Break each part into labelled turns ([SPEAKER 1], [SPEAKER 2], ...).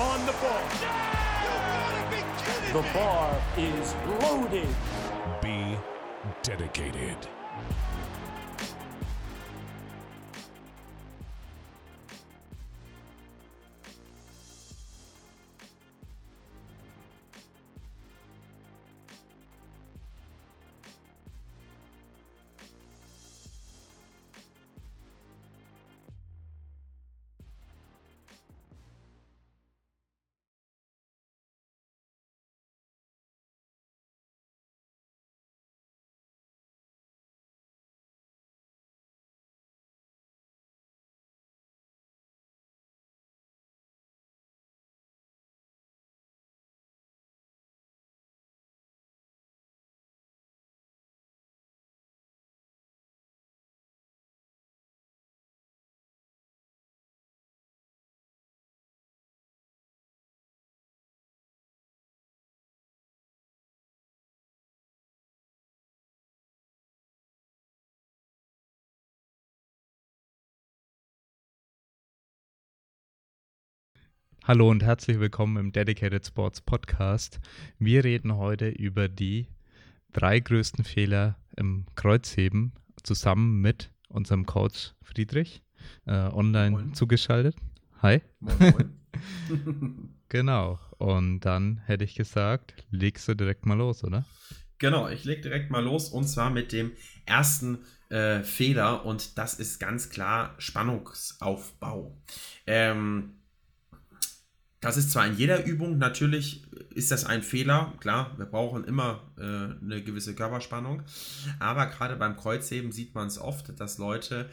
[SPEAKER 1] on the ball. The bar is loaded.
[SPEAKER 2] Be dedicated.
[SPEAKER 3] Hallo und herzlich willkommen im Dedicated Sports Podcast. Wir reden heute über die drei größten Fehler im Kreuzheben zusammen mit unserem Coach Friedrich, äh, online moin. zugeschaltet. Hi. Moin, moin. genau. Und dann hätte ich gesagt, legst du direkt mal los, oder?
[SPEAKER 4] Genau, ich leg direkt mal los und zwar mit dem ersten äh, Fehler und das ist ganz klar Spannungsaufbau. Ähm, das ist zwar in jeder Übung, natürlich ist das ein Fehler, klar, wir brauchen immer äh, eine gewisse Körperspannung, aber gerade beim Kreuzheben sieht man es oft, dass Leute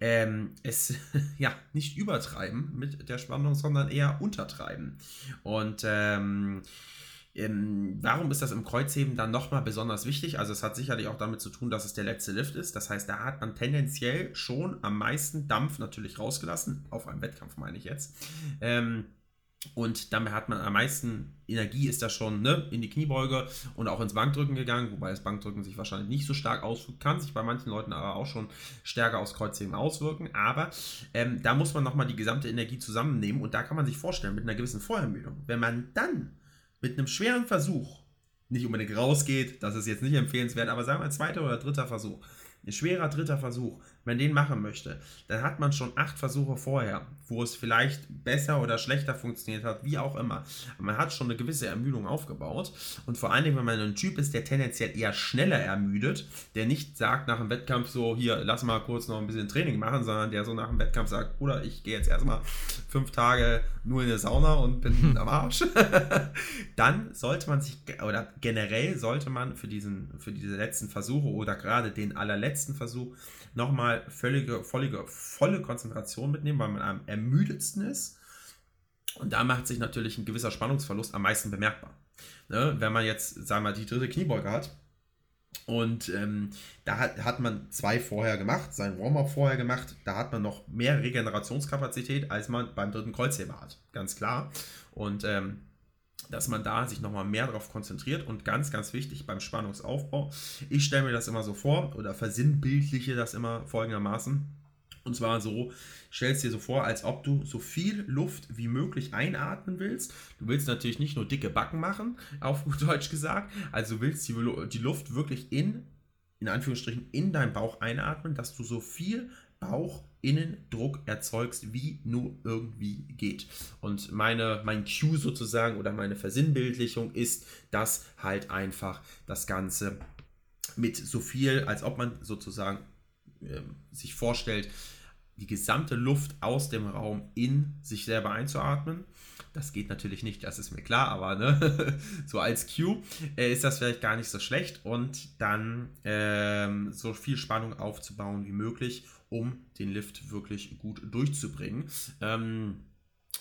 [SPEAKER 4] ähm, es ja nicht übertreiben mit der Spannung, sondern eher untertreiben. Und ähm, ähm, warum ist das im Kreuzheben dann nochmal besonders wichtig? Also es hat sicherlich auch damit zu tun, dass es der letzte Lift ist. Das heißt, da hat man tendenziell schon am meisten Dampf natürlich rausgelassen, auf einem Wettkampf meine ich jetzt. Ähm, und damit hat man am meisten Energie, ist da schon ne, in die Kniebeuge und auch ins Bankdrücken gegangen, wobei das Bankdrücken sich wahrscheinlich nicht so stark auswirkt, kann sich bei manchen Leuten aber auch schon stärker aufs Kreuzheben auswirken. Aber ähm, da muss man nochmal die gesamte Energie zusammennehmen und da kann man sich vorstellen, mit einer gewissen Vorermüdung, wenn man dann mit einem schweren Versuch nicht unbedingt rausgeht, das ist jetzt nicht empfehlenswert, aber sagen wir zweiter oder dritter Versuch, ein schwerer dritter Versuch, wenn den machen möchte, dann hat man schon acht Versuche vorher, wo es vielleicht besser oder schlechter funktioniert hat, wie auch immer. Aber man hat schon eine gewisse Ermüdung aufgebaut. Und vor allen Dingen, wenn man ein Typ ist, der tendenziell eher schneller ermüdet, der nicht sagt nach dem Wettkampf so, hier, lass mal kurz noch ein bisschen Training machen, sondern der so nach dem Wettkampf sagt, Bruder, ich gehe jetzt erstmal fünf Tage nur in der Sauna und bin am Arsch. dann sollte man sich, oder generell sollte man für, diesen, für diese letzten Versuche oder gerade den allerletzten Versuch nochmal völlige, völlige, volle Konzentration mitnehmen, weil man am ermüdetsten ist. Und da macht sich natürlich ein gewisser Spannungsverlust am meisten bemerkbar. Ne? Wenn man jetzt, sagen wir mal, die dritte Kniebeuge hat und ähm, da hat, hat man zwei vorher gemacht, sein Warm-up vorher gemacht, da hat man noch mehr Regenerationskapazität, als man beim dritten Kreuzheber hat. Ganz klar. Und ähm, dass man da sich nochmal mehr darauf konzentriert und ganz, ganz wichtig beim Spannungsaufbau. Ich stelle mir das immer so vor oder versinnbildliche das immer folgendermaßen. Und zwar so, stellst dir so vor, als ob du so viel Luft wie möglich einatmen willst. Du willst natürlich nicht nur dicke Backen machen, auf gut Deutsch gesagt. Also willst die, die Luft wirklich in, in Anführungsstrichen, in deinen Bauch einatmen, dass du so viel Bauchinnendruck erzeugst, wie nur irgendwie geht. Und meine, mein Cue sozusagen oder meine Versinnbildlichung ist, dass halt einfach das Ganze mit so viel, als ob man sozusagen äh, sich vorstellt, die gesamte Luft aus dem Raum in sich selber einzuatmen. Das geht natürlich nicht, das ist mir klar, aber ne, so als Cue äh, ist das vielleicht gar nicht so schlecht und dann ähm, so viel Spannung aufzubauen wie möglich um den Lift wirklich gut durchzubringen. Ähm,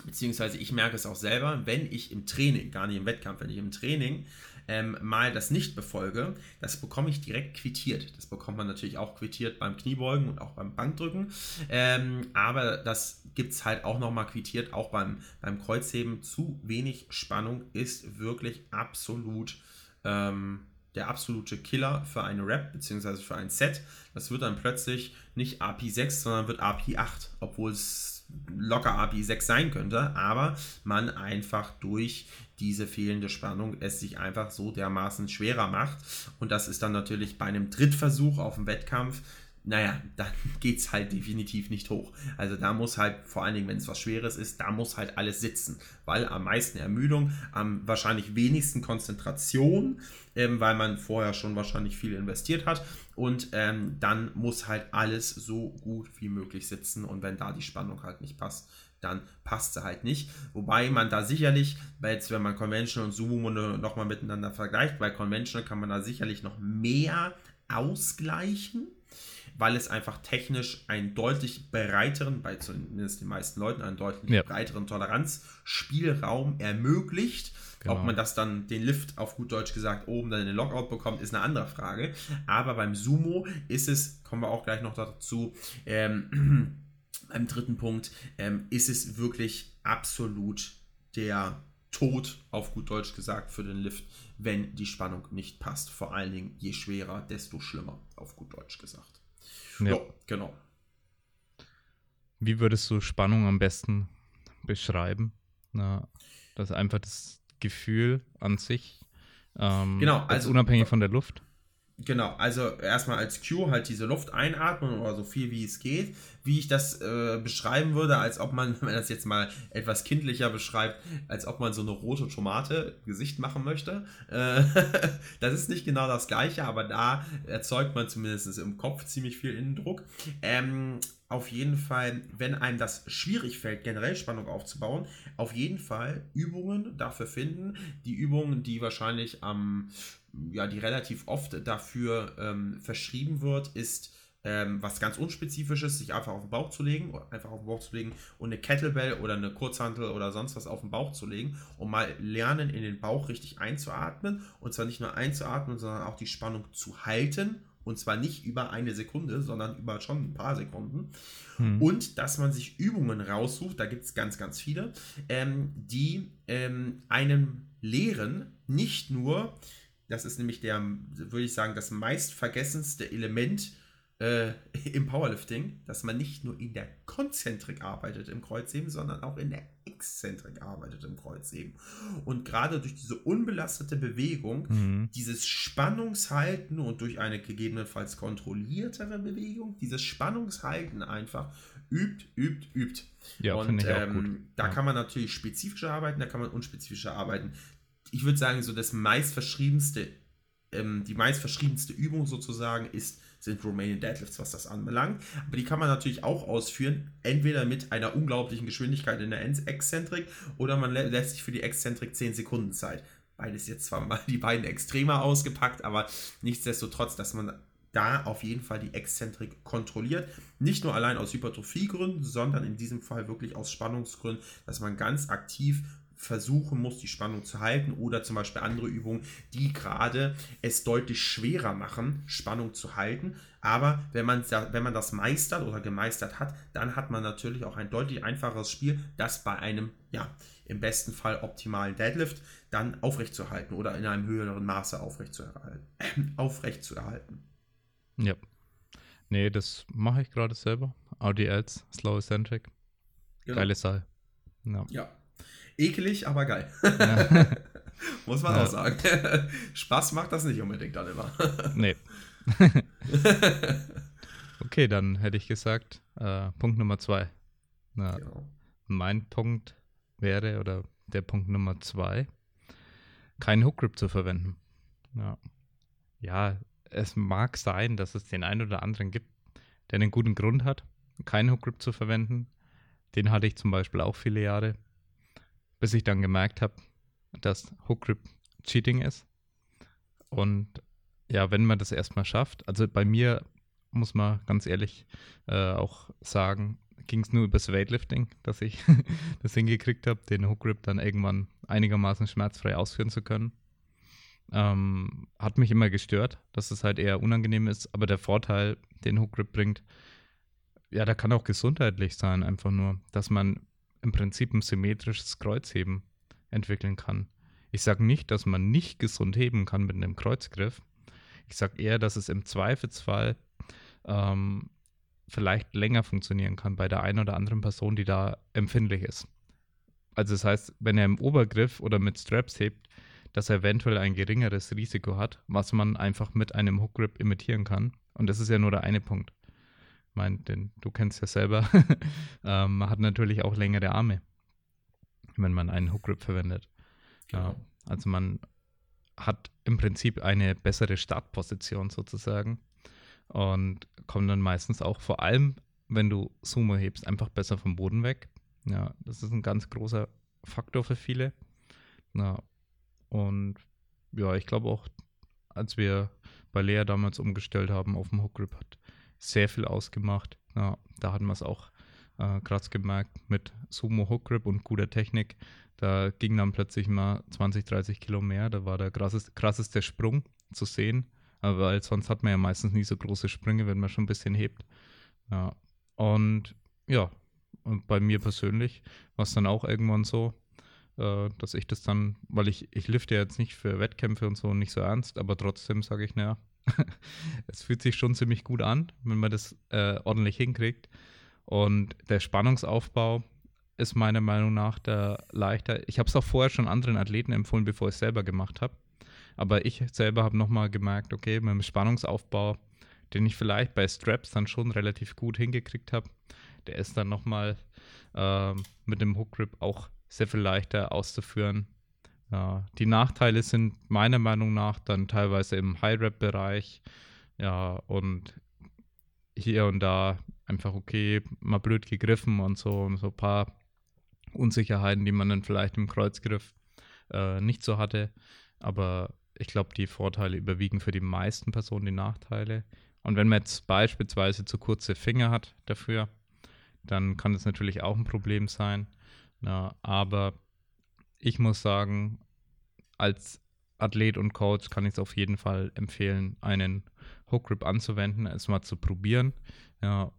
[SPEAKER 4] beziehungsweise ich merke es auch selber, wenn ich im Training, gar nicht im Wettkampf, wenn ich im Training ähm, mal das nicht befolge, das bekomme ich direkt quittiert. Das bekommt man natürlich auch quittiert beim Kniebeugen und auch beim Bankdrücken. Ähm, aber das gibt es halt auch nochmal quittiert, auch beim, beim Kreuzheben. Zu wenig Spannung ist wirklich absolut ähm, der absolute Killer für eine Rap bzw. für ein Set. Das wird dann plötzlich nicht API 6, sondern wird API 8, obwohl es locker API 6 sein könnte, aber man einfach durch diese fehlende Spannung es sich einfach so dermaßen schwerer macht. Und das ist dann natürlich bei einem Drittversuch auf dem Wettkampf naja, dann geht es halt definitiv nicht hoch. Also da muss halt, vor allen Dingen, wenn es was Schweres ist, da muss halt alles sitzen. Weil am meisten Ermüdung, am wahrscheinlich wenigsten Konzentration, ähm, weil man vorher schon wahrscheinlich viel investiert hat. Und ähm, dann muss halt alles so gut wie möglich sitzen. Und wenn da die Spannung halt nicht passt, dann passt sie halt nicht. Wobei man da sicherlich, jetzt, wenn man Conventional und Sumo nochmal miteinander vergleicht, bei Conventional kann man da sicherlich noch mehr ausgleichen weil es einfach technisch einen deutlich breiteren, bei zumindest den meisten Leuten, einen deutlich ja. breiteren Toleranzspielraum ermöglicht. Genau. Ob man das dann, den Lift auf gut Deutsch gesagt, oben dann in den Lockout bekommt, ist eine andere Frage. Aber beim Sumo ist es, kommen wir auch gleich noch dazu, ähm, beim dritten Punkt, ähm, ist es wirklich absolut der Tod, auf gut Deutsch gesagt, für den Lift, wenn die Spannung nicht passt. Vor allen Dingen, je schwerer, desto schlimmer, auf gut Deutsch gesagt. Ja. ja, genau.
[SPEAKER 3] Wie würdest du Spannung am besten beschreiben? Na, das ist einfach das Gefühl an sich. Ähm,
[SPEAKER 4] genau, also
[SPEAKER 3] unabhängig von der Luft.
[SPEAKER 4] Genau, also erstmal als Cue halt diese Luft einatmen oder so viel wie es geht. Wie ich das äh, beschreiben würde, als ob man, wenn man das jetzt mal etwas kindlicher beschreibt, als ob man so eine rote Tomate Gesicht machen möchte. Äh, das ist nicht genau das gleiche, aber da erzeugt man zumindest im Kopf ziemlich viel Innendruck. Ähm, auf jeden Fall, wenn einem das schwierig fällt, generell Spannung aufzubauen, auf jeden Fall Übungen dafür finden. Die Übungen, die wahrscheinlich am ja, die relativ oft dafür ähm, verschrieben wird, ist ähm, was ganz Unspezifisches, sich einfach auf den Bauch zu legen, einfach auf den Bauch zu legen und eine Kettlebell oder eine Kurzhantel oder sonst was auf den Bauch zu legen und mal lernen, in den Bauch richtig einzuatmen und zwar nicht nur einzuatmen, sondern auch die Spannung zu halten und zwar nicht über eine Sekunde, sondern über schon ein paar Sekunden. Hm. Und dass man sich Übungen raussucht, da gibt es ganz, ganz viele, ähm, die ähm, einem lehren, nicht nur das ist nämlich der, würde ich sagen, das meistvergessenste Element äh, im Powerlifting, dass man nicht nur in der Konzentrik arbeitet im Kreuzheben, sondern auch in der Exzentrik arbeitet im Kreuzheben. Und gerade durch diese unbelastete Bewegung, mhm. dieses Spannungshalten und durch eine gegebenenfalls kontrolliertere Bewegung, dieses Spannungshalten einfach übt, übt, übt.
[SPEAKER 3] Ja, und ähm,
[SPEAKER 4] da
[SPEAKER 3] ja.
[SPEAKER 4] kann man natürlich spezifischer arbeiten, da kann man unspezifischer arbeiten ich würde sagen, so das meistverschriebenste, ähm, die meistverschriebenste Übung sozusagen ist, sind Romanian Deadlifts, was das anbelangt. Aber die kann man natürlich auch ausführen, entweder mit einer unglaublichen Geschwindigkeit in der Exzentrik oder man lä lässt sich für die Exzentrik 10 Sekunden Zeit. Beides jetzt zwar mal die beiden extremer ausgepackt, aber nichtsdestotrotz, dass man da auf jeden Fall die Exzentrik kontrolliert. Nicht nur allein aus Hypertrophiegründen, sondern in diesem Fall wirklich aus Spannungsgründen, dass man ganz aktiv versuchen muss, die Spannung zu halten oder zum Beispiel andere Übungen, die gerade es deutlich schwerer machen, Spannung zu halten. Aber wenn man, wenn man das meistert oder gemeistert hat, dann hat man natürlich auch ein deutlich einfacheres Spiel, das bei einem, ja, im besten Fall optimalen Deadlift dann aufrechtzuerhalten oder in einem höheren Maße aufrechtzuerhalten. aufrechtzuerhalten.
[SPEAKER 3] Ja. Nee, das mache ich gerade selber. ADLs, Slow Eccentric. Genau. Geile Sache.
[SPEAKER 4] Ja. ja. Ekelig, aber geil. Ja. Muss man ja. auch sagen. Spaß macht das nicht unbedingt dann immer.
[SPEAKER 3] nee. okay, dann hätte ich gesagt, äh, Punkt Nummer zwei. Na, genau. Mein Punkt wäre, oder der Punkt Nummer zwei, keinen Hookgrip zu verwenden. Ja. ja, es mag sein, dass es den einen oder anderen gibt, der einen guten Grund hat, keinen Hookgrip zu verwenden. Den hatte ich zum Beispiel auch viele Jahre bis ich dann gemerkt habe, dass Hook Cheating ist. Und ja, wenn man das erstmal schafft, also bei mir muss man ganz ehrlich äh, auch sagen, ging es nur übers Weightlifting, dass ich das hingekriegt habe, den Hook dann irgendwann einigermaßen schmerzfrei ausführen zu können. Ähm, hat mich immer gestört, dass es halt eher unangenehm ist, aber der Vorteil, den Hook bringt, ja, der kann auch gesundheitlich sein, einfach nur, dass man im Prinzip ein symmetrisches Kreuzheben entwickeln kann. Ich sage nicht, dass man nicht gesund heben kann mit einem Kreuzgriff. Ich sage eher, dass es im Zweifelsfall ähm, vielleicht länger funktionieren kann bei der einen oder anderen Person, die da empfindlich ist. Also das heißt, wenn er im Obergriff oder mit Straps hebt, dass er eventuell ein geringeres Risiko hat, was man einfach mit einem Hook Grip imitieren kann. Und das ist ja nur der eine Punkt. Ich meine, denn du kennst ja selber, ähm, man hat natürlich auch längere Arme, wenn man einen Hook Grip verwendet. Genau. Ja, also man hat im Prinzip eine bessere Startposition sozusagen und kommt dann meistens auch vor allem, wenn du Sumo hebst, einfach besser vom Boden weg. Ja, das ist ein ganz großer Faktor für viele. Ja, und ja, ich glaube auch, als wir bei Lea damals umgestellt haben auf dem Hookgrip, hat sehr viel ausgemacht. Ja, da hatten wir es auch äh, krass gemerkt mit Sumo Hookgrip und guter Technik. Da ging dann plötzlich mal 20, 30 Kilo mehr. Da war der krasseste, krasseste Sprung zu sehen. Weil sonst hat man ja meistens nie so große Sprünge, wenn man schon ein bisschen hebt. Ja. Und ja, und bei mir persönlich war es dann auch irgendwann so, äh, dass ich das dann, weil ich, ich lifte ja jetzt nicht für Wettkämpfe und so nicht so ernst, aber trotzdem sage ich, naja, es fühlt sich schon ziemlich gut an, wenn man das äh, ordentlich hinkriegt. Und der Spannungsaufbau ist meiner Meinung nach der leichter. Ich habe es auch vorher schon anderen Athleten empfohlen, bevor ich es selber gemacht habe. Aber ich selber habe nochmal gemerkt, okay, mit dem Spannungsaufbau, den ich vielleicht bei Straps dann schon relativ gut hingekriegt habe, der ist dann nochmal äh, mit dem Hook Grip auch sehr viel leichter auszuführen. Ja, die Nachteile sind meiner Meinung nach dann teilweise im High-Rap-Bereich. Ja, und hier und da einfach okay, mal blöd gegriffen und so und so ein paar Unsicherheiten, die man dann vielleicht im Kreuzgriff äh, nicht so hatte. Aber ich glaube, die Vorteile überwiegen für die meisten Personen die Nachteile. Und wenn man jetzt beispielsweise zu kurze Finger hat dafür, dann kann das natürlich auch ein Problem sein. Ja, aber ich muss sagen, als Athlet und Coach kann ich es auf jeden Fall empfehlen, einen Hook Grip anzuwenden, es mal zu probieren. Ja,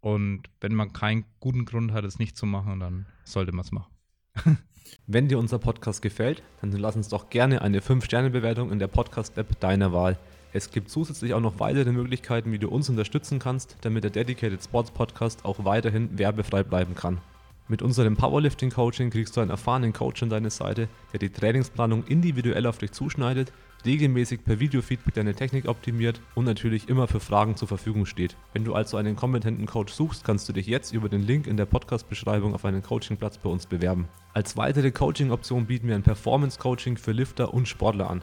[SPEAKER 3] und wenn man keinen guten Grund hat, es nicht zu machen, dann sollte man es machen.
[SPEAKER 5] wenn dir unser Podcast gefällt, dann lass uns doch gerne eine 5-Sterne-Bewertung in der Podcast-App deiner Wahl. Es gibt zusätzlich auch noch weitere Möglichkeiten, wie du uns unterstützen kannst, damit der Dedicated Sports Podcast auch weiterhin werbefrei bleiben kann. Mit unserem Powerlifting Coaching kriegst du einen erfahrenen Coach an deine Seite, der die Trainingsplanung individuell auf dich zuschneidet, regelmäßig per Videofeedback deine Technik optimiert und natürlich immer für Fragen zur Verfügung steht. Wenn du also einen kompetenten Coach suchst, kannst du dich jetzt über den Link in der Podcast-Beschreibung auf einen Coachingplatz bei uns bewerben. Als weitere Coaching-Option bieten wir ein Performance-Coaching für Lifter und Sportler an.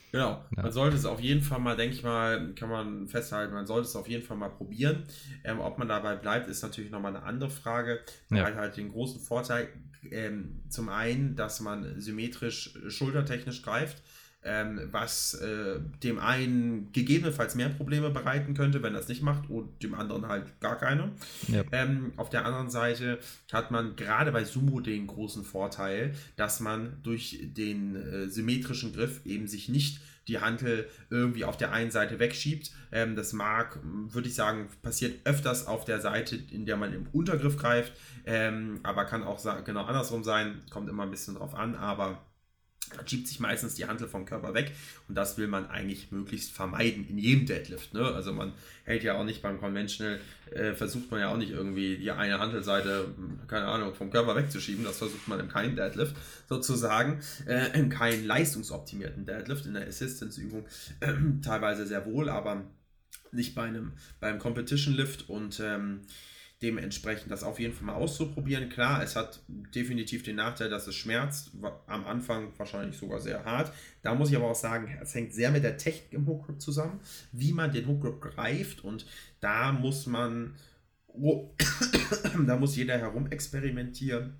[SPEAKER 4] Genau. Ja. Man sollte es auf jeden Fall mal, denke ich mal, kann man festhalten, man sollte es auf jeden Fall mal probieren. Ähm, ob man dabei bleibt, ist natürlich nochmal eine andere Frage. Man ja. hat halt den großen Vorteil, ähm, zum einen, dass man symmetrisch schultertechnisch greift ähm, was äh, dem einen gegebenenfalls mehr Probleme bereiten könnte, wenn er es nicht macht, und dem anderen halt gar keine. Ja. Ähm, auf der anderen Seite hat man gerade bei Sumo den großen Vorteil, dass man durch den äh, symmetrischen Griff eben sich nicht die Handel irgendwie auf der einen Seite wegschiebt. Ähm, das mag, würde ich sagen, passiert öfters auf der Seite, in der man im Untergriff greift, ähm, aber kann auch genau andersrum sein, kommt immer ein bisschen drauf an, aber da schiebt sich meistens die Handel vom Körper weg und das will man eigentlich möglichst vermeiden in jedem Deadlift. Ne? Also man hält ja auch nicht beim Conventional, äh, versucht man ja auch nicht irgendwie die eine Handelseite, keine Ahnung, vom Körper wegzuschieben. Das versucht man in keinem Deadlift sozusagen, äh, in keinem leistungsoptimierten Deadlift, in der Assistance-Übung äh, teilweise sehr wohl, aber nicht bei einem beim Competition Lift und ähm, dementsprechend das auf jeden Fall mal auszuprobieren. Klar, es hat definitiv den Nachteil, dass es schmerzt. Am Anfang wahrscheinlich sogar sehr hart. Da muss ich aber auch sagen, es hängt sehr mit der Technik im Hookgrip zusammen, wie man den Hookgrip greift. Und da muss man, oh, da muss jeder herumexperimentieren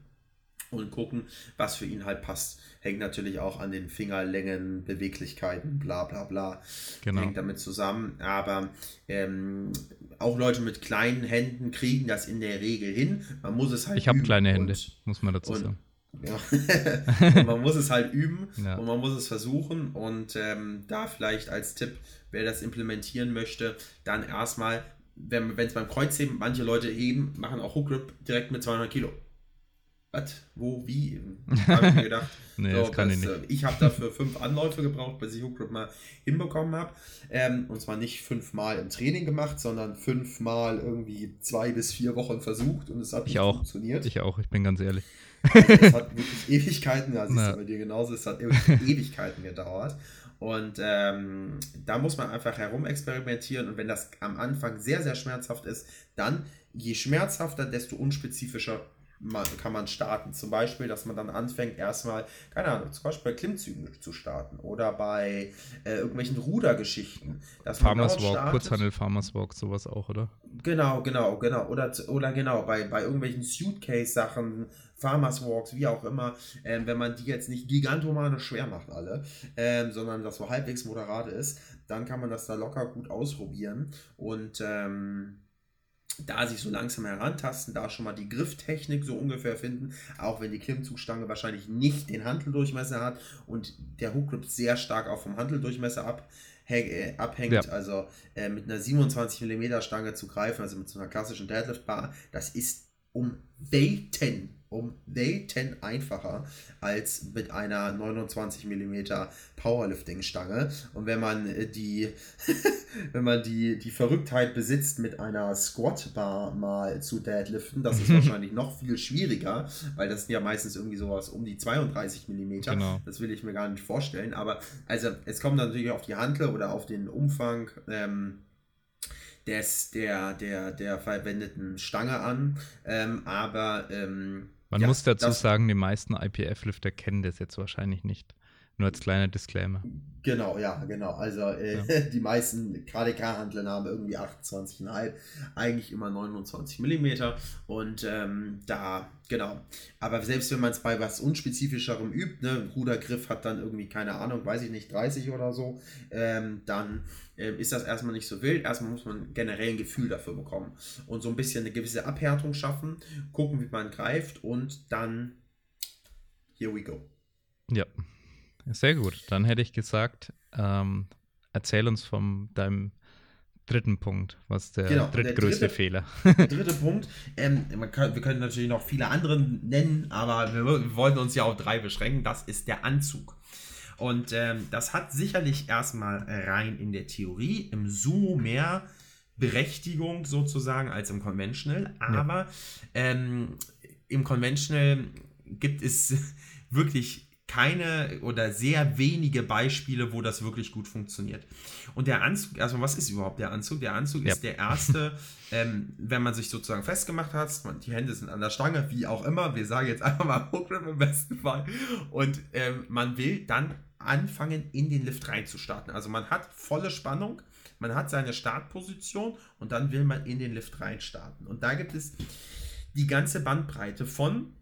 [SPEAKER 4] und gucken, was für ihn halt passt. Hängt natürlich auch an den Fingerlängen, Beweglichkeiten, bla bla bla.
[SPEAKER 3] Genau.
[SPEAKER 4] Hängt damit zusammen. Aber ähm, auch Leute mit kleinen Händen kriegen das in der Regel hin. Man muss es halt
[SPEAKER 3] Ich habe kleine Hände,
[SPEAKER 4] und-
[SPEAKER 3] muss man dazu sagen.
[SPEAKER 4] ja. man muss es halt üben
[SPEAKER 3] Ja.
[SPEAKER 4] und man muss es versuchen. Und ähm, da vielleicht als Tipp, wer das implementieren möchte, dann erstmal, wenn es beim Kreuzheben, manche Leute heben, machen auch Hookgrip direkt mit 200 Kilo. Was? Wo? Wie? Habe ich mir gedacht.
[SPEAKER 3] Nee, das kann ich nicht.
[SPEAKER 4] äh, Ich habe dafür fünf Anläufe gebraucht, bis ich Hookgrip mal hinbekommen habe. Ähm, und zwar nicht fünfmal im Training gemacht, sondern fünfmal irgendwie zwei bis vier Wochen versucht und es hat
[SPEAKER 3] Ich
[SPEAKER 4] nicht
[SPEAKER 3] auch.
[SPEAKER 4] funktioniert.
[SPEAKER 3] Ich auch, ich bin ganz ehrlich.
[SPEAKER 4] Es hat wirklich Ewigkeiten, ja, siehst
[SPEAKER 3] Ja.
[SPEAKER 4] du bei dir genauso, es hat wirklich Ewigkeiten gedauert. Und ähm, da muss man einfach herumexperimentieren und wenn das am Anfang sehr, sehr schmerzhaft ist, dann je schmerzhafter, desto unspezifischer man, kann man starten. Zum Beispiel, dass man dann anfängt, erstmal, keine Ahnung, zum Beispiel bei Klimmzügen zu starten oder bei äh, irgendwelchen Rudergeschichten. Dass
[SPEAKER 3] Farmers Walk,
[SPEAKER 4] startet.
[SPEAKER 3] Kurzhandel, Farmers Walk, sowas auch, oder?
[SPEAKER 4] Genau, genau, genau. Oder, oder genau, bei, bei irgendwelchen Suitcase-Sachen, Farmers Walks, wie auch immer, ähm, wenn man die jetzt nicht gigantomanisch schwer macht, alle, ähm, sondern das so halbwegs moderat ist, dann kann man das da locker gut ausprobieren und ähm, da sich so langsam herantasten, da schon mal die Grifftechnik so ungefähr finden, auch wenn die Klimmzugstange wahrscheinlich nicht den Hanteldurchmesser hat und der Hookgrip sehr stark auch vom Hanteldurchmesser ab, äh, abhängt.
[SPEAKER 3] Ja.
[SPEAKER 4] Also äh, mit einer 27 mm Stange zu greifen, also mit so einer klassischen Deadlift Bar, das ist um Welten, um Welten einfacher als mit einer 29 mm Powerlifting Stange. Und wenn man äh, die, wenn man die, die Verrücktheit besitzt, mit einer Squat Bar mal zu deadliften, das ist wahrscheinlich noch viel schwieriger, weil das sind ja meistens irgendwie sowas um die 32 mm.
[SPEAKER 3] Genau.
[SPEAKER 4] Das will ich mir gar nicht vorstellen. Aber also es kommt natürlich auf die Hantel oder auf den Umfang ähm, des, der, der, der verwendeten Stange an. Ähm, aber ähm,
[SPEAKER 3] Man
[SPEAKER 4] ja,
[SPEAKER 3] muss dazu sagen, die meisten IPF-Lifter kennen das jetzt wahrscheinlich nicht. Nur als kleiner Disclaimer.
[SPEAKER 4] Genau, ja, genau. Also äh, die meisten KDK-Handlern haben irgendwie 28,5, eigentlich immer 29 mm und ähm, da, genau. Aber selbst wenn man es bei was unspezifischem übt, ne, Rudergriff hat dann irgendwie, keine Ahnung, weiß ich nicht, 30 oder so, ähm, dann ähm, ist das erstmal nicht so wild. Erstmal muss man generell ein Gefühl dafür bekommen und so ein bisschen eine gewisse Abhärtung schaffen, gucken, wie man greift und dann, here we go.
[SPEAKER 3] Ja, sehr gut. Dann hätte ich gesagt, ähm, erzähl uns von deinem dritten Punkt, was der
[SPEAKER 4] Genau, der
[SPEAKER 3] drittgrößte
[SPEAKER 4] dritte-
[SPEAKER 3] Fehler.
[SPEAKER 4] Der dritte Punkt, ähm, kann, wir können natürlich noch viele andere nennen, aber wir, wir wollten uns ja auf drei beschränken. Das ist der Anzug. Und ähm, das hat sicherlich erstmal rein in der Theorie im Sumo mehr Berechtigung sozusagen als im Conventional. Aber ähm, im Conventional gibt es wirklich keine oder sehr wenige Beispiele, wo das wirklich gut funktioniert. Und der Anzug, also was ist überhaupt der Anzug? Der Anzug
[SPEAKER 3] Ja.
[SPEAKER 4] ist der erste, ähm, wenn man sich sozusagen festgemacht hat, die Hände sind an der Stange, wie auch immer, wir sagen jetzt einfach mal Hookgrip im besten Fall, und ähm, man will dann anfangen, in den Lift reinzustarten. Also man hat volle Spannung, man hat seine Startposition und dann will man in den Lift reinstarten. Und da gibt es die ganze Bandbreite von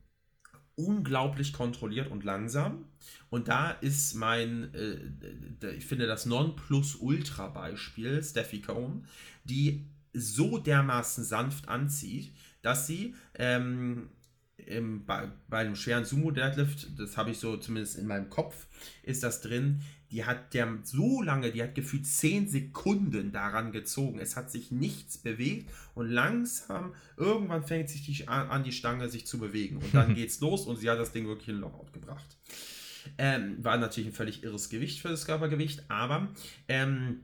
[SPEAKER 4] unglaublich kontrolliert und langsam. Und da ist mein, äh, ich finde das Nonplusultra-Beispiel, Steffi Cohn, die so dermaßen sanft anzieht, dass sie ähm, im, bei, bei einem schweren Sumo-Deadlift, das habe ich so zumindest in meinem Kopf, ist das drin, die hat der so lange, die hat gefühlt 10 Sekunden daran gezogen. Es hat sich nichts bewegt und langsam, irgendwann fängt sich die an, die Stange sich zu bewegen. Und dann geht's los und sie hat das Ding wirklich in Lockout gebracht. Ähm, war natürlich ein völlig irres Gewicht für das Körpergewicht, aber ähm,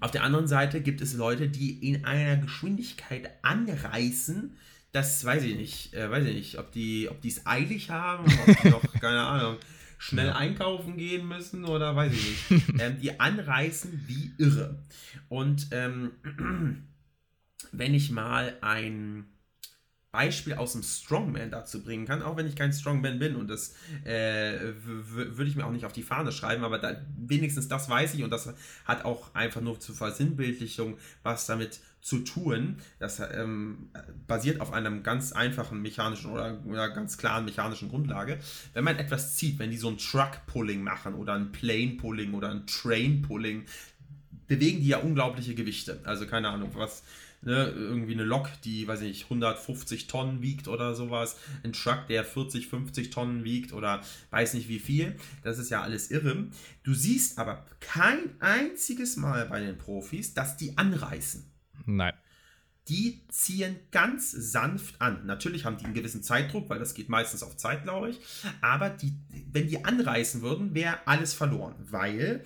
[SPEAKER 4] auf der anderen Seite gibt es Leute, die in einer Geschwindigkeit anreißen, das weiß ich nicht, äh, weiß ich nicht, ob die, ob die es eilig haben, ob die noch, keine Ahnung, schnell
[SPEAKER 3] Ja.
[SPEAKER 4] einkaufen gehen müssen oder weiß ich nicht. ähm, die anreißen wie irre. Und ähm, wenn ich mal ein Beispiel aus dem Strongman dazu bringen kann, auch wenn ich kein Strongman bin und das äh, würde ich mir auch nicht auf die Fahne schreiben, aber da, wenigstens das weiß ich und das hat auch einfach nur zur Versinnbildlichung was damit zu tun. Das ähm, basiert auf einem ganz einfachen mechanischen oder, oder ganz klaren mechanischen Grundlage. Wenn man etwas zieht, wenn die so ein Truck-Pulling machen oder ein Plane-Pulling oder ein Train-Pulling, bewegen die ja unglaubliche Gewichte. Also keine Ahnung, was ne, irgendwie eine Lok, die, weiß ich nicht, 150 Tonnen wiegt oder sowas, ein Truck, der 40, 50 Tonnen wiegt oder weiß nicht wie viel. Das ist ja alles irre. Du siehst aber kein einziges Mal bei den Profis, dass die anreißen.
[SPEAKER 3] Nein.
[SPEAKER 4] Die ziehen ganz sanft an. Natürlich haben die einen gewissen Zeitdruck, weil das geht meistens auf Zeit, glaube ich. Aber die, wenn die anreißen würden, wäre alles verloren, weil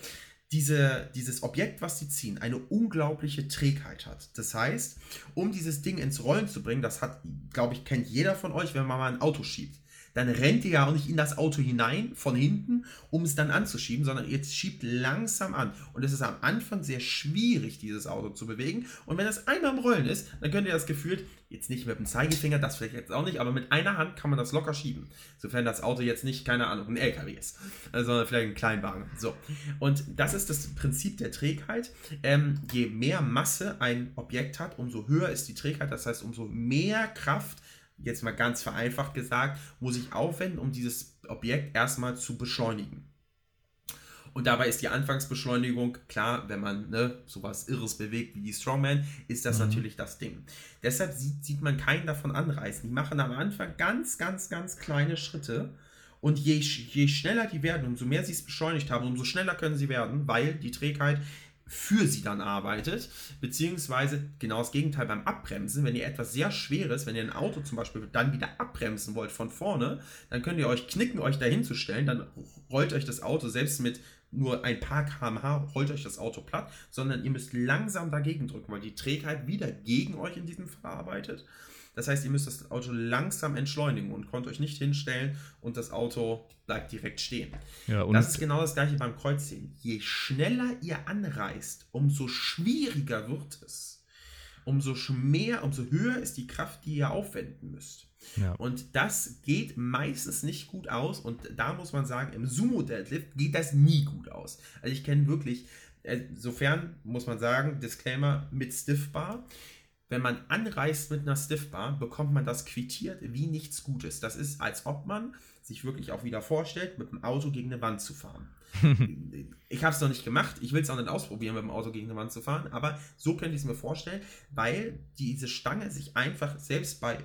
[SPEAKER 4] diese, dieses Objekt, was sie ziehen, eine unglaubliche Trägheit hat. Das heißt, um dieses Ding ins Rollen zu bringen, das hat, glaube ich, kennt jeder von euch, wenn man mal ein Auto schiebt dann rennt ihr ja auch nicht in das Auto hinein von hinten, um es dann anzuschieben, sondern ihr schiebt langsam an. Und es ist am Anfang sehr schwierig, dieses Auto zu bewegen. Und wenn es einmal im Rollen ist, dann könnt ihr das Gefühl, jetzt nicht mit dem Zeigefinger, das vielleicht jetzt auch nicht, aber mit einer Hand kann man das locker schieben. Sofern das Auto jetzt nicht, keine Ahnung, ein LKW ist, sondern vielleicht ein Kleinwagen. So. Und das ist das Prinzip der Trägheit. Ähm, je mehr Masse ein Objekt hat, umso höher ist die Trägheit. Das heißt, umso mehr Kraft jetzt mal ganz vereinfacht gesagt, muss ich aufwenden, um dieses Objekt erstmal zu beschleunigen. Und dabei ist die Anfangsbeschleunigung, klar, wenn man ne, sowas Irres bewegt wie die Strongman, ist das mhm. natürlich das Ding. Deshalb sieht, sieht man keinen davon anreißen. Die machen am Anfang ganz, ganz, ganz kleine Schritte. Und je, je schneller die werden, umso mehr sie es beschleunigt haben, umso schneller können sie werden, weil die Trägheit für sie dann arbeitet, beziehungsweise genau das Gegenteil beim Abbremsen. Wenn ihr etwas sehr Schweres, wenn ihr ein Auto zum Beispiel dann wieder abbremsen wollt von vorne, dann könnt ihr euch knicken, euch dahin zu stellen, dann rollt euch das Auto selbst mit nur ein paar kmh rollt euch das Auto platt, sondern ihr müsst langsam dagegen drücken, weil die Trägheit wieder gegen euch in diesem Fall arbeitet. Das heißt, ihr müsst das Auto langsam entschleunigen und könnt euch nicht hinstellen und das Auto bleibt direkt stehen. Ja, das ist genau das gleiche beim Kreuzziehen. Je schneller ihr anreist, umso schwieriger wird es. Umso mehr, umso höher ist die Kraft, die ihr aufwenden müsst. Ja. Und das geht meistens nicht gut aus. Und da muss man sagen, im Sumo-Deadlift geht das nie gut aus. Also ich kenne wirklich, insofern muss man sagen, Disclaimer mit Stiffbar wenn man anreist mit einer Stiffbar, bekommt man das quittiert wie nichts Gutes. Das ist, als ob man sich wirklich auch wieder vorstellt, mit dem Auto gegen eine Wand zu fahren. ich habe es noch nicht gemacht, ich will es auch nicht ausprobieren, mit dem Auto gegen eine Wand zu fahren, aber so könnte ich es mir vorstellen, weil diese Stange sich einfach selbst bei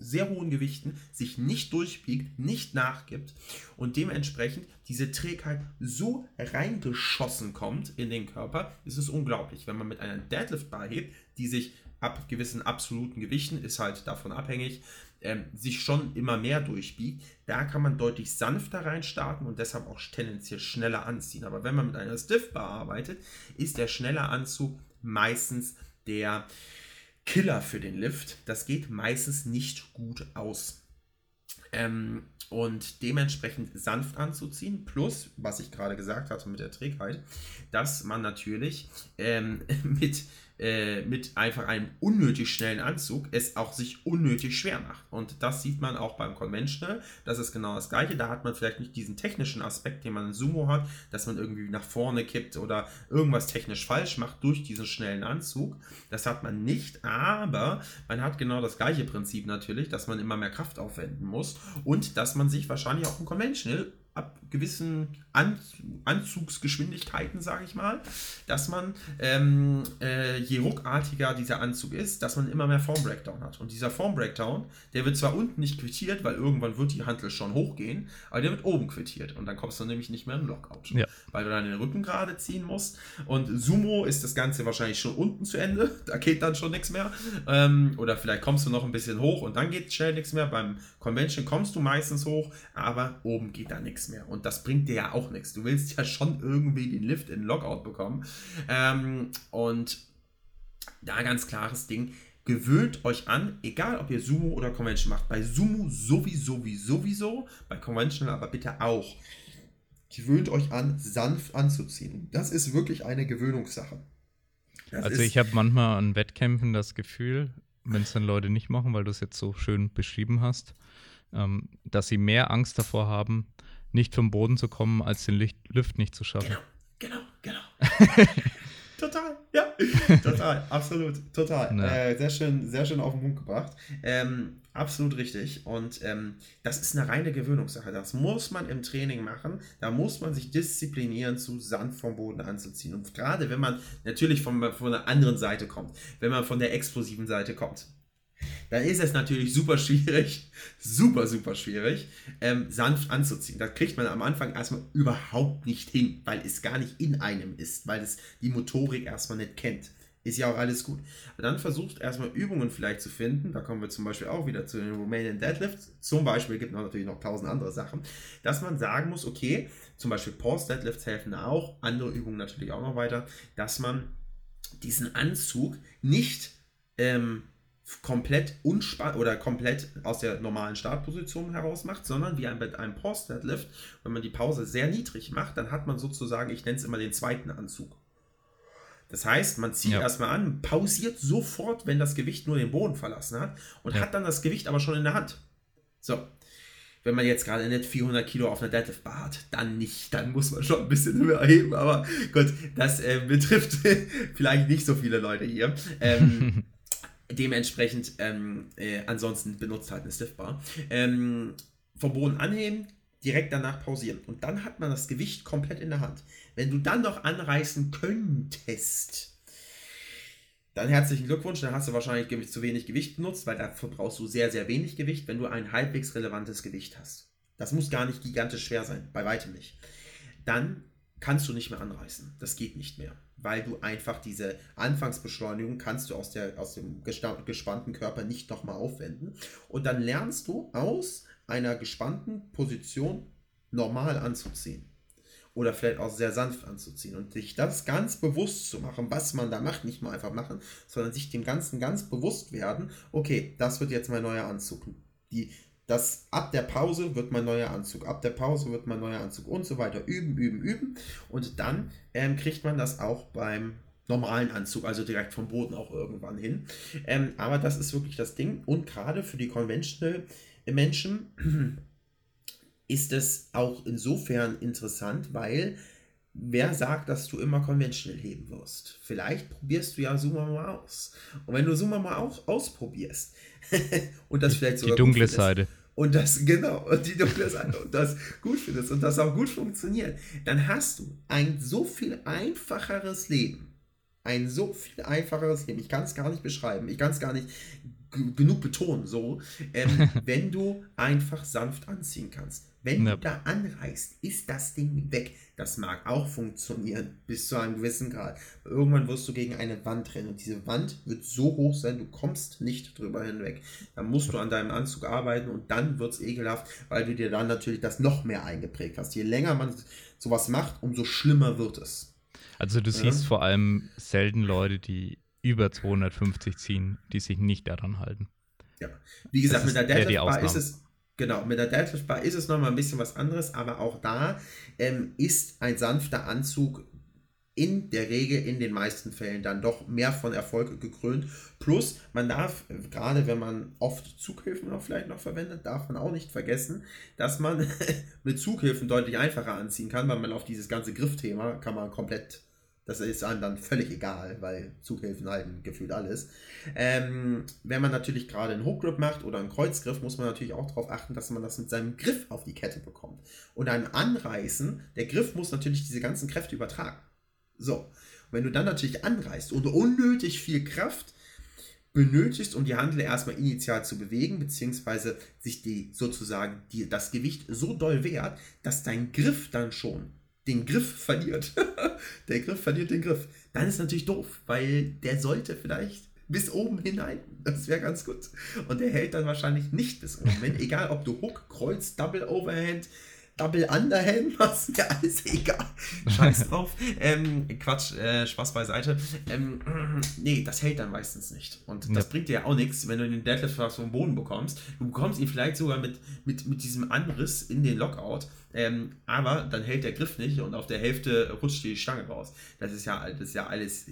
[SPEAKER 4] sehr hohen Gewichten sich nicht durchbiegt, nicht nachgibt und dementsprechend diese Trägheit so reingeschossen kommt in den Körper, ist es unglaublich. Wenn man mit einer Deadlift-Bar hebt, die sich ab gewissen absoluten Gewichten, ist halt davon abhängig, ähm, sich schon immer mehr durchbiegt, da kann man deutlich sanfter reinstarten und deshalb auch tendenziell schneller anziehen. Aber wenn man mit einer Stiffbar arbeitet, ist der schnelle Anzug meistens der Killer für den Lift. Das geht meistens nicht gut aus. Ähm, und dementsprechend sanft anzuziehen, plus, was ich gerade gesagt hatte mit der Trägheit, dass man natürlich ähm, mit äh, mit einfach einem unnötig schnellen Anzug es auch sich unnötig schwer macht. Und das sieht man auch beim Conventional. Das ist genau das gleiche. Da hat man vielleicht nicht diesen technischen Aspekt, den man in Sumo hat, dass man irgendwie nach vorne kippt oder irgendwas technisch falsch macht durch diesen schnellen Anzug. Das hat man nicht, aber man hat genau das gleiche Prinzip natürlich, dass man immer mehr Kraft aufwenden muss und dass man sich wahrscheinlich auch im Conventional ab gewissen An Anzugsgeschwindigkeiten, sage ich mal, dass man, ähm, äh, je ruckartiger dieser Anzug ist, dass man immer mehr Form Breakdown hat. Und dieser Form Breakdown, der wird zwar unten nicht quittiert, weil irgendwann wird die Hantel schon hochgehen, aber der wird oben quittiert. Und dann kommst du nämlich nicht mehr im Lockout. Ja. Weil du dann den Rücken gerade ziehen musst. Und Sumo ist das Ganze wahrscheinlich schon unten zu Ende. Da geht dann schon nichts mehr. Ähm, oder vielleicht kommst du noch ein bisschen hoch und dann geht schnell nichts mehr. Beim Convention kommst du meistens hoch, aber oben geht da nichts mehr. Und das bringt dir ja auch nichts. Du willst ja schon irgendwie den Lift in Lockout bekommen. Ähm, und da ganz klares Ding. Gewöhnt euch an, egal ob ihr Sumo oder Convention macht. Bei Sumo sowieso, wie sowieso, bei Conventional aber bitte auch. Gewöhnt euch an, sanft anzuziehen. Das ist wirklich eine Gewöhnungssache. Das
[SPEAKER 3] Also ich habe manchmal an Wettkämpfen das Gefühl, wenn es dann Leute nicht machen, weil du es jetzt so schön beschrieben hast, ähm, dass sie mehr Angst davor haben, nicht vom Boden zu kommen, als den Licht, Lift nicht zu schaffen.
[SPEAKER 4] Genau, genau, genau. total, ja, total, absolut, total.
[SPEAKER 3] Ja.
[SPEAKER 4] Äh, sehr schön, sehr schön auf den Punkt gebracht. Ähm, absolut richtig. Und ähm, das ist eine reine Gewöhnungssache. Das muss man im Training machen. Da muss man sich disziplinieren, zu sanft vom Boden anzuziehen. Und gerade wenn man natürlich von, von der anderen Seite kommt, wenn man von der explosiven Seite kommt, dann ist es natürlich super schwierig, super, super schwierig, ähm, sanft anzuziehen. Das kriegt man am Anfang erstmal überhaupt nicht hin, weil es gar nicht in einem ist, weil es die Motorik erstmal nicht kennt. Ist ja auch alles gut. Aber dann versucht erstmal Übungen vielleicht zu finden. Da kommen wir zum Beispiel auch wieder zu den Romanian Deadlifts. Zum Beispiel gibt es natürlich noch tausend andere Sachen, dass man sagen muss, okay, zum Beispiel Pause Deadlifts helfen auch, andere Übungen natürlich auch noch weiter, dass man diesen Anzug nicht ähm, komplett unspannt oder komplett aus der normalen Startposition heraus macht, sondern wie ein, bei einem Pause Deadlift, wenn man die Pause sehr niedrig macht, dann hat man sozusagen, ich nenne es immer den zweiten Anzug. Das heißt, man zieht
[SPEAKER 3] Ja.
[SPEAKER 4] erstmal an, pausiert sofort, wenn das Gewicht nur den Boden verlassen hat und
[SPEAKER 3] Ja.
[SPEAKER 4] hat dann das Gewicht aber schon in der Hand. So. Wenn man jetzt gerade nicht 400 Kilo auf einer Deadlift Bar hat, dann nicht. Dann muss man schon ein bisschen höher heben. Aber gut, das äh, betrifft vielleicht nicht so viele Leute hier. Ähm, dementsprechend, ähm, äh, ansonsten benutzt halt eine Stiffbar. Ähm, vom Boden anheben, direkt danach pausieren. Und dann hat man das Gewicht komplett in der Hand. Wenn du dann noch anreißen könntest, dann herzlichen Glückwunsch, dann hast du wahrscheinlich zu wenig Gewicht benutzt, weil dafür brauchst du sehr, sehr wenig Gewicht, wenn du ein halbwegs relevantes Gewicht hast. Das muss gar nicht gigantisch schwer sein, bei weitem nicht. Dann kannst du nicht mehr anreißen. Das geht nicht mehr, weil du einfach diese Anfangsbeschleunigung kannst du aus, der, aus dem gespannten Körper nicht nochmal aufwenden. Und dann lernst du aus einer gespannten Position normal anzuziehen. Oder vielleicht auch sehr sanft anzuziehen. Und sich das ganz bewusst zu machen, was man da macht, nicht nur einfach machen, sondern sich dem Ganzen ganz bewusst werden, okay, das wird jetzt mein neuer Anzug. Die, das, ab der Pause wird mein neuer Anzug, ab der Pause wird mein neuer Anzug und so weiter. Üben, üben, üben. Und dann ähm, kriegt man das auch beim normalen Anzug, also direkt vom Boden auch irgendwann hin. Ähm, aber das ist wirklich das Ding. Und gerade für die Conventional Menschen ist es auch insofern interessant, weil wer sagt, dass du immer conventional heben wirst? Vielleicht probierst du ja Zuma mal aus. Und wenn du Zuma mal auch ausprobierst und das vielleicht
[SPEAKER 3] Die
[SPEAKER 4] sogar gut
[SPEAKER 3] dunkle Seite.
[SPEAKER 4] Und das, genau, und die dunkle Seite und das gut findest und das auch gut funktioniert, dann hast du ein so viel einfacheres Leben. Ein so viel einfacheres Leben. Ich kann es gar nicht beschreiben. Ich kann es gar nicht genug betonen, so, ähm, wenn du einfach sanft anziehen kannst. Wenn
[SPEAKER 3] Ja.
[SPEAKER 4] du da anreißt, ist das Ding weg. Das mag auch funktionieren, bis zu einem gewissen Grad. Irgendwann wirst du gegen eine Wand rennen und diese Wand wird so hoch sein, du kommst nicht drüber hinweg. Dann musst du an deinem Anzug arbeiten und dann wird es ekelhaft, weil du dir dann natürlich das noch mehr eingeprägt hast. Je länger man sowas macht, umso schlimmer wird es.
[SPEAKER 3] Also du siehst vor allem selten Leute, die über 250 ziehen, die sich nicht daran halten.
[SPEAKER 4] Ja. Wie gesagt,
[SPEAKER 3] Das
[SPEAKER 4] mit der Deadlift Bar ist es genau, mit der Deadlift Bar ist es nochmal ein bisschen was anderes, aber auch da ähm, ist ein sanfter Anzug in der Regel in den meisten Fällen dann doch mehr von Erfolg gekrönt. Plus, man darf, gerade wenn man oft Zughilfen noch vielleicht noch verwendet, darf man auch nicht vergessen, dass man mit Zughilfen deutlich einfacher anziehen kann, weil man auf dieses ganze Griffthema kann man komplett, das ist einem dann völlig egal, weil Zughilfen halten gefühlt alles. Ähm, wenn man natürlich gerade einen Hookgrip macht oder einen Kreuzgriff, muss man natürlich auch darauf achten, dass man das mit seinem Griff auf die Kette bekommt. Und ein Anreißen, der Griff muss natürlich diese ganzen Kräfte übertragen. So, und wenn du dann natürlich anreißt und unnötig viel Kraft benötigst, um die Handel erstmal initial zu bewegen, beziehungsweise sich die sozusagen die, das Gewicht so doll wehrt, dass dein Griff dann schon den Griff verliert. der Griff verliert den Griff. Dann ist natürlich doof, weil der sollte vielleicht bis oben hinein. Das wäre ganz gut. Und der hält dann wahrscheinlich nicht bis oben hin. Egal, ob du Hook, Kreuz, Double Overhand, Double Underhand machst, ja, alles egal. Scheiß drauf. ähm, Quatsch, äh, Spaß beiseite. Ähm, nee, das hält dann meistens nicht. Und das
[SPEAKER 3] Ja.
[SPEAKER 4] bringt dir ja auch nichts, wenn du den Deadlift fast vom Boden bekommst. Du bekommst ihn vielleicht sogar mit, mit, mit diesem Anriss in den Lockout. Ähm, aber dann hält der Griff nicht und auf der Hälfte rutscht die Stange raus. Das ist ja, das ist ja alles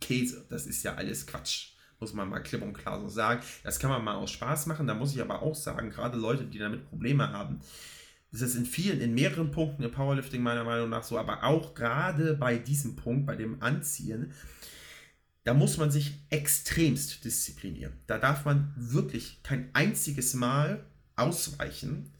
[SPEAKER 4] Käse. Das ist ja alles Quatsch. Muss man mal klipp und klar so sagen. Das kann man mal aus Spaß machen. Da muss ich aber auch sagen, gerade Leute, die damit Probleme haben, das ist in vielen, in mehreren Punkten im Powerlifting meiner Meinung nach so, aber auch gerade bei diesem Punkt, bei dem Anziehen, da muss man sich extremst disziplinieren. Da darf man wirklich kein einziges Mal ausweichen.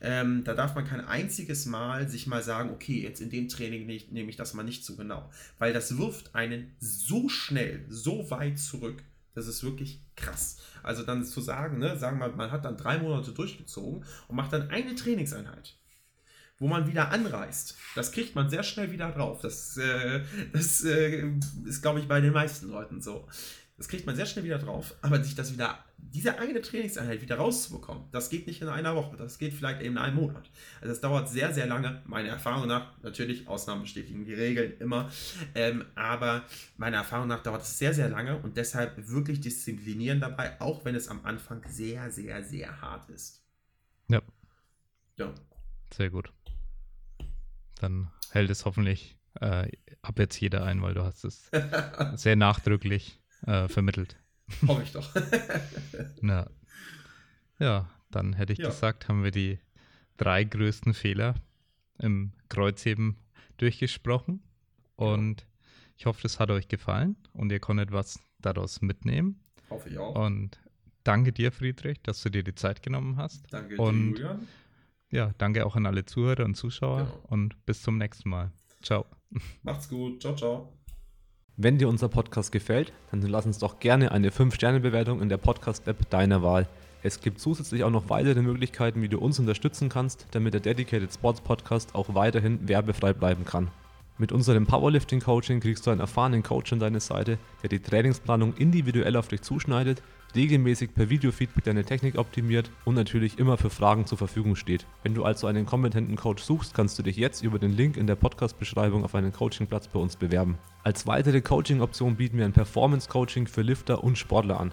[SPEAKER 4] Ähm, da darf man kein einziges Mal sich mal sagen, okay, jetzt in dem Training nehme ich das mal nicht so genau. Weil das wirft einen so schnell, so weit zurück. Das ist wirklich krass. Also dann zu sagen, ne, sagen wir, man hat dann drei Monate durchgezogen und macht dann eine Trainingseinheit wo man wieder anreist. Das kriegt man sehr schnell wieder drauf. Das, äh, das äh, ist, glaube ich, bei den meisten Leuten so. Das kriegt man sehr schnell wieder drauf, aber sich das wieder, diese eine Trainingseinheit wieder rauszubekommen, das geht nicht in einer Woche, das geht vielleicht eben in einem Monat. Also das dauert sehr, sehr lange, meiner Erfahrung nach, natürlich, Ausnahmen bestätigen die Regeln immer, ähm, aber meiner Erfahrung nach dauert es sehr, sehr lange und deshalb wirklich disziplinieren dabei, auch wenn es am Anfang sehr, sehr, sehr hart ist.
[SPEAKER 3] Ja.
[SPEAKER 4] Ja.
[SPEAKER 3] Sehr gut. Dann hält es hoffentlich äh, ab jetzt jeder ein, weil du hast es sehr nachdrücklich äh, vermittelt.
[SPEAKER 4] Hoffe ich doch.
[SPEAKER 3] Na. Ja, dann hätte ich
[SPEAKER 4] Ja.
[SPEAKER 3] gesagt, haben wir die drei größten Fehler im Kreuzheben durchgesprochen. Und ich hoffe, es hat euch gefallen und ihr konntet was daraus mitnehmen.
[SPEAKER 4] Hoffe ich auch.
[SPEAKER 3] Und danke dir, Friedrich, dass du dir die Zeit genommen hast.
[SPEAKER 4] Danke dir,
[SPEAKER 3] und
[SPEAKER 4] Julian.
[SPEAKER 3] ja, danke auch an alle Zuhörer und Zuschauer
[SPEAKER 4] Genau.
[SPEAKER 3] und bis zum nächsten Mal. Ciao.
[SPEAKER 4] Macht's gut. Ciao, ciao.
[SPEAKER 5] Wenn dir unser Podcast gefällt, dann lass uns doch gerne eine 5-Sterne-Bewertung in der Podcast-App deiner Wahl. Es gibt zusätzlich auch noch weitere Möglichkeiten, wie du uns unterstützen kannst, damit der Dedicated Sports Podcast auch weiterhin werbefrei bleiben kann. Mit unserem Powerlifting Coaching kriegst du einen erfahrenen Coach an deine Seite, der die Trainingsplanung individuell auf dich zuschneidet, regelmäßig per Videofeedback deine Technik optimiert und natürlich immer für Fragen zur Verfügung steht. Wenn du also einen kompetenten Coach suchst, kannst du dich jetzt über den Link in der Podcast-Beschreibung auf einen Coachingplatz bei uns bewerben. Als weitere Coaching-Option bieten wir ein Performance-Coaching für Lifter und Sportler an.